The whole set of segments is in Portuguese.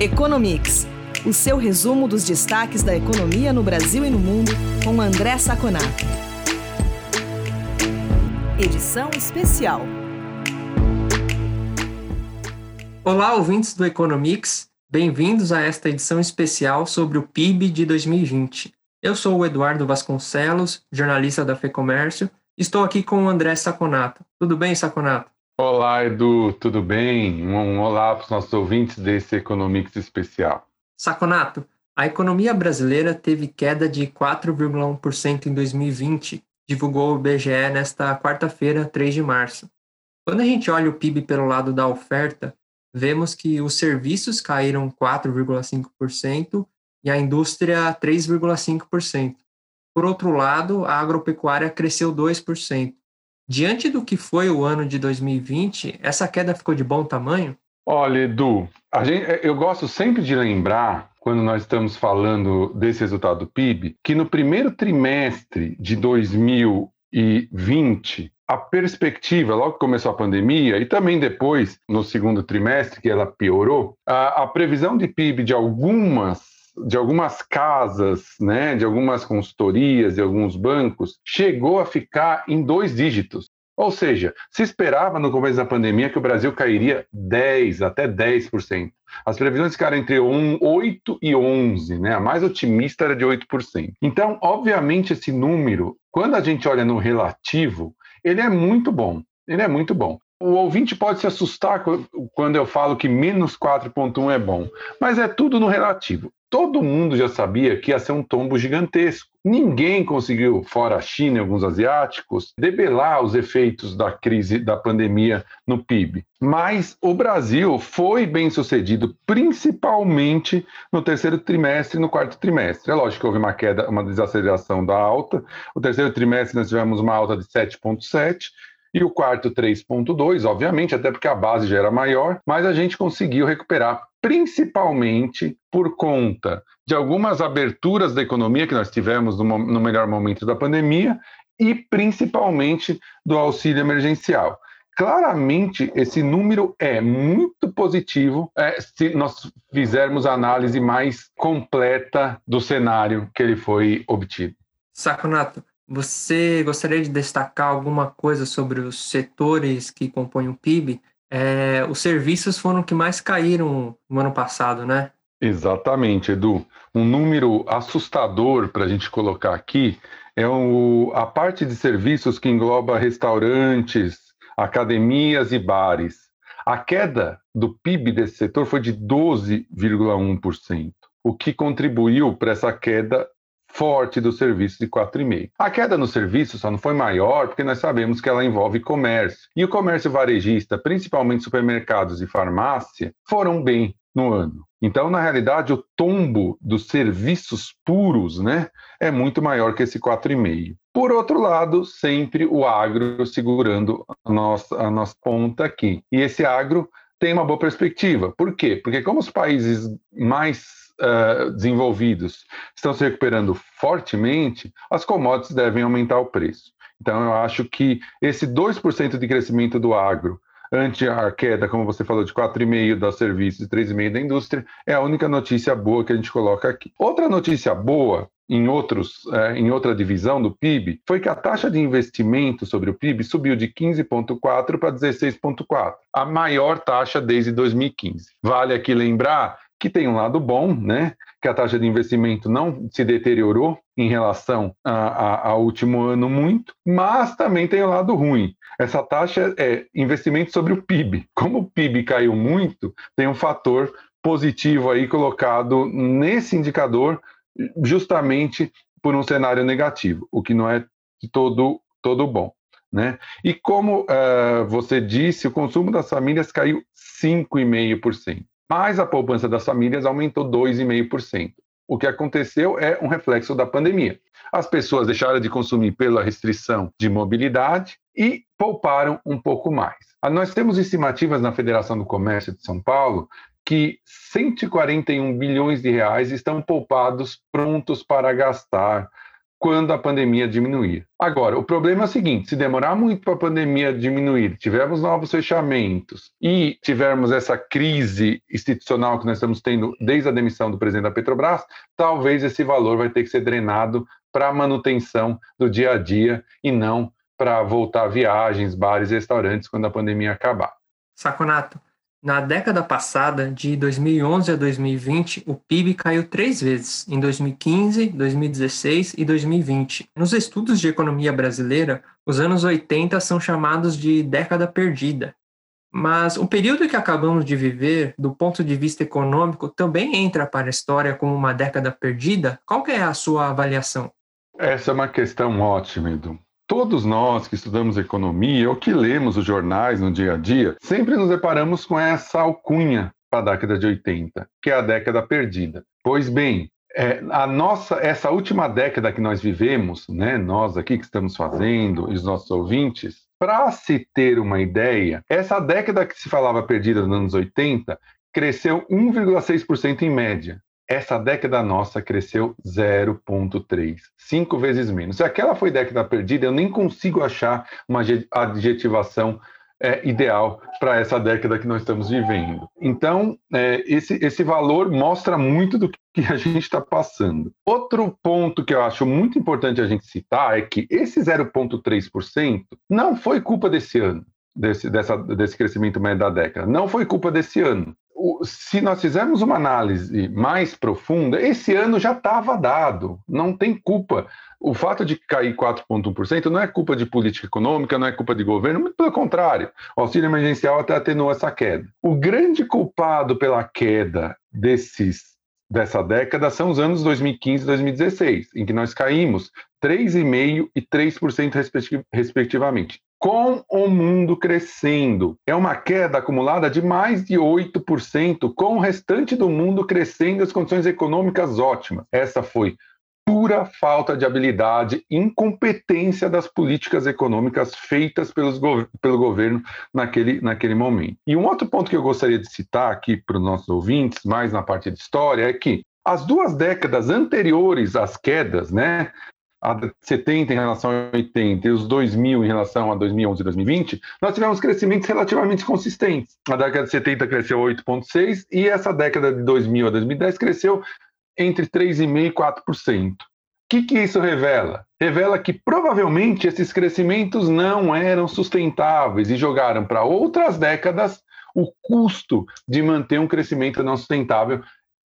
Economics, o seu resumo dos destaques da economia no Brasil e no mundo, com André Saconato. Edição especial. Olá, ouvintes do Economics. Bem-vindos a esta edição especial sobre o PIB de 2020. Eu sou o Eduardo Vasconcelos, jornalista da FEComércio. Estou aqui com o André Saconato. Tudo bem, Saconato? Olá, Edu, tudo bem? Um olá para os nossos ouvintes desse Economics especial. Saconato, a economia brasileira teve queda de 4,1% em 2020, divulgou o IBGE nesta quarta-feira, 3 de março. Quando a gente olha o PIB pelo lado da oferta, vemos que os serviços caíram 4,5% e a indústria 3,5%. Por outro lado, a agropecuária cresceu 2%. Diante do que foi o ano de 2020, essa queda ficou de bom tamanho? Olha, Edu, gente, eu gosto sempre de lembrar, quando nós estamos falando desse resultado do PIB, que no primeiro trimestre de 2020, a perspectiva, logo que começou a pandemia, e também depois, no segundo trimestre, que ela piorou, a, a previsão de PIB de algumas de algumas casas, né, de algumas consultorias e alguns bancos, chegou a ficar em dois dígitos. Ou seja, se esperava no começo da pandemia que o Brasil cairia 10, até 10%. As previsões ficaram entre 1, 8 e 11, né? A mais otimista era de 8%. Então, obviamente, esse número, quando a gente olha no relativo, ele é muito bom. Ele é muito bom. O ouvinte pode se assustar quando eu falo que menos 4,1 é bom, mas é tudo no relativo todo mundo já sabia que ia ser um tombo gigantesco. Ninguém conseguiu, fora a China e alguns asiáticos, debelar os efeitos da crise da pandemia no PIB. Mas o Brasil foi bem sucedido, principalmente no terceiro trimestre e no quarto trimestre. É lógico que houve uma queda, uma desaceleração da alta. O terceiro trimestre nós tivemos uma alta de 7,7 e o quarto 3,2, obviamente, até porque a base já era maior, mas a gente conseguiu recuperar principalmente por conta de algumas aberturas da economia que nós tivemos no, no melhor momento da pandemia e principalmente do auxílio emergencial. Claramente, esse número é muito positivo é, se nós fizermos a análise mais completa do cenário que ele foi obtido. Saconato, você gostaria de destacar alguma coisa sobre os setores que compõem o PIB? É, os serviços foram que mais caíram no ano passado, né? Exatamente, Edu. Um número assustador para a gente colocar aqui é o, a parte de serviços que engloba restaurantes, academias e bares. A queda do PIB desse setor foi de 12,1%, o que contribuiu para essa queda forte do serviço de 4,5. A queda no serviço só não foi maior porque nós sabemos que ela envolve comércio. E o comércio varejista, principalmente supermercados e farmácia, foram bem no ano. Então, na realidade, o tombo dos serviços puros né, é muito maior que esse 4,5. Por outro lado, sempre o agro segurando a nossa, a nossa ponta aqui. E esse agro tem uma boa perspectiva. Por quê? Porque como os países mais uh, desenvolvidos estão se recuperando fortemente, as commodities devem aumentar o preço. Então, eu acho que esse 2% de crescimento do agro ante a queda, como você falou, de 4,5% dos serviços e 3,5% da indústria, é a única notícia boa que a gente coloca aqui. Outra notícia boa em, outros, é, em outra divisão do PIB foi que a taxa de investimento sobre o PIB subiu de 15,4% para 16,4%, a maior taxa desde 2015. Vale aqui lembrar que tem um lado bom, né? Que a taxa de investimento não se deteriorou em relação ao último ano muito, mas também tem o um lado ruim. Essa taxa é investimento sobre o PIB. Como o PIB caiu muito, tem um fator positivo aí colocado nesse indicador, justamente por um cenário negativo, o que não é todo, todo bom. Né? E como uh, você disse, o consumo das famílias caiu 5,5% mas a poupança das famílias aumentou 2,5%. O que aconteceu é um reflexo da pandemia. As pessoas deixaram de consumir pela restrição de mobilidade e pouparam um pouco mais. Ah, nós temos estimativas na Federação do Comércio de São Paulo que 141 bilhões de reais estão poupados prontos para gastar quando a pandemia diminuir. Agora, o problema é o seguinte: se demorar muito para a pandemia diminuir, tivermos novos fechamentos e tivermos essa crise institucional que nós estamos tendo desde a demissão do presidente da Petrobras, talvez esse valor vai ter que ser drenado para a manutenção do dia a dia e não para voltar a viagens, bares restaurantes quando a pandemia acabar. Saconato, na década passada, de 2011 a 2020, o PIB caiu três vezes, em 2015, 2016 e 2020. Nos estudos de economia brasileira, os anos 80 são chamados de década perdida. Mas o período que acabamos de viver, do ponto de vista econômico, também entra para a história como uma década perdida? Qual é a sua avaliação? Essa é uma questão ótima, Edu. Todos nós que estudamos economia ou que lemos os jornais no dia a dia, sempre nos deparamos com essa alcunha para a década de 80, que é a década perdida. Pois bem, é, a nossa, essa última década que nós vivemos, né, nós aqui que estamos fazendo e os nossos ouvintes, para se ter uma ideia, essa década que se falava perdida nos anos 80 cresceu 1,6% em média essa década nossa cresceu 0,3, cinco vezes menos. Se aquela foi década perdida, eu nem consigo achar uma adjetivação é, ideal para essa década que nós estamos vivendo. Então, é, esse, esse valor mostra muito do que a gente está passando. Outro ponto que eu acho muito importante a gente citar é que esse 0,3% não foi culpa desse ano. Desse, dessa, desse crescimento médio da década. Não foi culpa desse ano se nós fizermos uma análise mais profunda, esse ano já estava dado, não tem culpa. O fato de cair 4,1% não é culpa de política econômica, não é culpa de governo, muito pelo contrário. O auxílio emergencial até atenuou essa queda. O grande culpado pela queda desses dessa década são os anos 2015 e 2016, em que nós caímos 3,5% e 3% respectivamente com o mundo crescendo. É uma queda acumulada de mais de 8%, com o restante do mundo crescendo as condições econômicas ótimas. Essa foi pura falta de habilidade, incompetência das políticas econômicas feitas pelos, pelo governo naquele, naquele momento. E um outro ponto que eu gostaria de citar aqui para os nossos ouvintes, mais na parte de história, é que as duas décadas anteriores às quedas, né, a 70 em relação a 80 e os 2000 em relação a 2011 e 2020, nós tivemos crescimentos relativamente consistentes. A década de 70 cresceu 8,6% e essa década de 2000 a 2010 cresceu entre 3,5% e 4%. O que, que isso revela? Revela que provavelmente esses crescimentos não eram sustentáveis e jogaram para outras décadas o custo de manter um crescimento não sustentável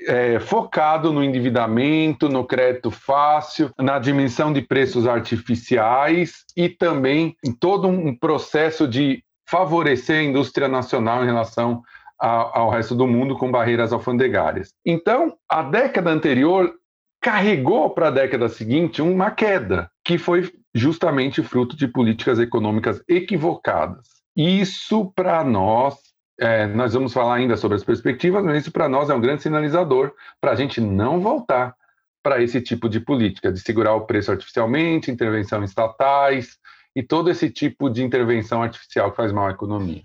é, focado no endividamento, no crédito fácil, na dimensão de preços artificiais e também em todo um processo de favorecer a indústria nacional em relação a, ao resto do mundo com barreiras alfandegárias. Então, a década anterior carregou para a década seguinte uma queda, que foi justamente fruto de políticas econômicas equivocadas. Isso, para nós, é, nós vamos falar ainda sobre as perspectivas, mas isso para nós é um grande sinalizador para a gente não voltar para esse tipo de política, de segurar o preço artificialmente, intervenção estatais e todo esse tipo de intervenção artificial que faz mal à economia.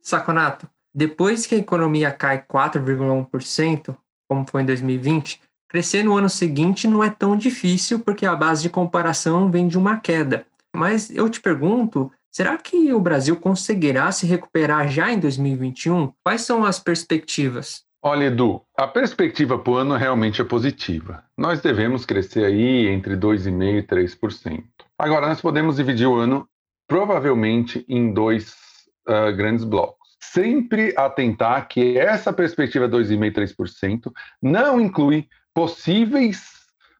Saconato, depois que a economia cai 4,1%, como foi em 2020, crescer no ano seguinte não é tão difícil porque a base de comparação vem de uma queda. Mas eu te pergunto Será que o Brasil conseguirá se recuperar já em 2021? Quais são as perspectivas? Olha, Edu, a perspectiva para o ano realmente é positiva. Nós devemos crescer aí entre 2,5% e 3%. Agora, nós podemos dividir o ano provavelmente em dois uh, grandes blocos. Sempre atentar que essa perspectiva 2,5% e 3% não inclui possíveis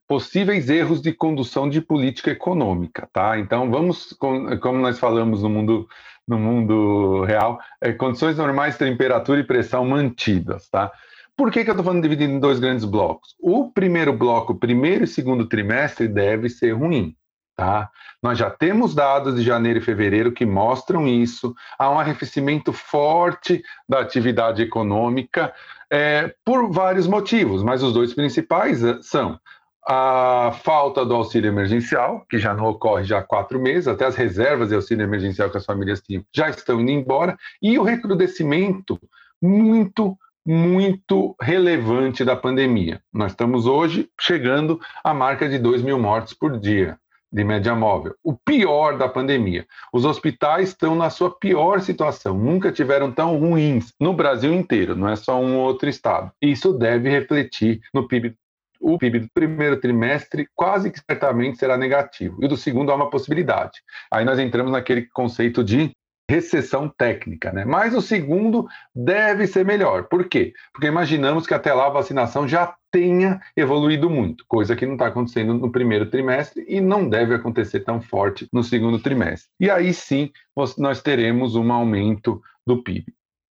possíveis erros de condução de política econômica, tá? Então vamos, como nós falamos no mundo no mundo real, é, condições normais, temperatura e pressão mantidas, tá? Por que, que eu estou falando dividido em dois grandes blocos? O primeiro bloco, primeiro e segundo trimestre, deve ser ruim. Tá? Nós já temos dados de janeiro e fevereiro que mostram isso. Há um arrefecimento forte da atividade econômica é, por vários motivos, mas os dois principais é, são a falta do auxílio emergencial, que já não ocorre já há quatro meses, até as reservas de auxílio emergencial que as famílias tinham já estão indo embora, e o recrudescimento muito muito relevante da pandemia. Nós estamos hoje chegando à marca de 2 mil mortes por dia de média móvel. O pior da pandemia. Os hospitais estão na sua pior situação, nunca tiveram tão ruins no Brasil inteiro, não é só um outro estado. Isso deve refletir no PIB o PIB do primeiro trimestre quase que certamente será negativo, e do segundo há uma possibilidade. Aí nós entramos naquele conceito de recessão técnica, né? Mas o segundo deve ser melhor. Por quê? Porque imaginamos que até lá a vacinação já tenha evoluído muito, coisa que não está acontecendo no primeiro trimestre e não deve acontecer tão forte no segundo trimestre. E aí sim nós teremos um aumento do PIB.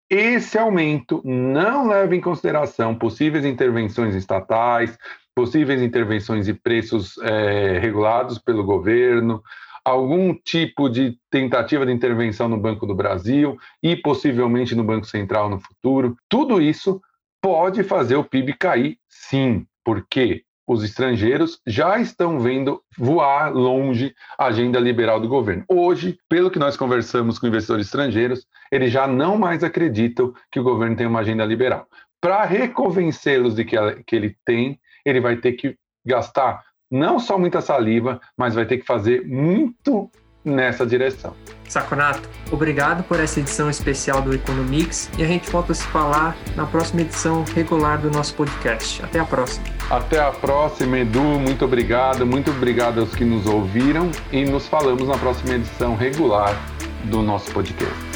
Esse aumento não leva em consideração possíveis intervenções estatais, possíveis intervenções de preços é, regulados pelo governo, algum tipo de tentativa de intervenção no Banco do Brasil e possivelmente no Banco Central no futuro. Tudo isso pode fazer o PIB cair, sim, porque os estrangeiros já estão vendo voar longe a agenda liberal do governo. Hoje, pelo que nós conversamos com investidores estrangeiros, eles já não mais acreditam que o governo tem uma agenda liberal. Para reconvencê-los de que, que ele tem, ele vai ter que gastar não só muita saliva, mas vai ter que fazer muito nessa direção. Saconato, obrigado por essa edição especial do Economics e a gente volta a se falar na próxima edição regular do nosso podcast. Até a próxima. Até a próxima, Edu. Muito obrigado. Muito obrigado aos que nos ouviram e nos falamos na próxima edição regular do nosso podcast.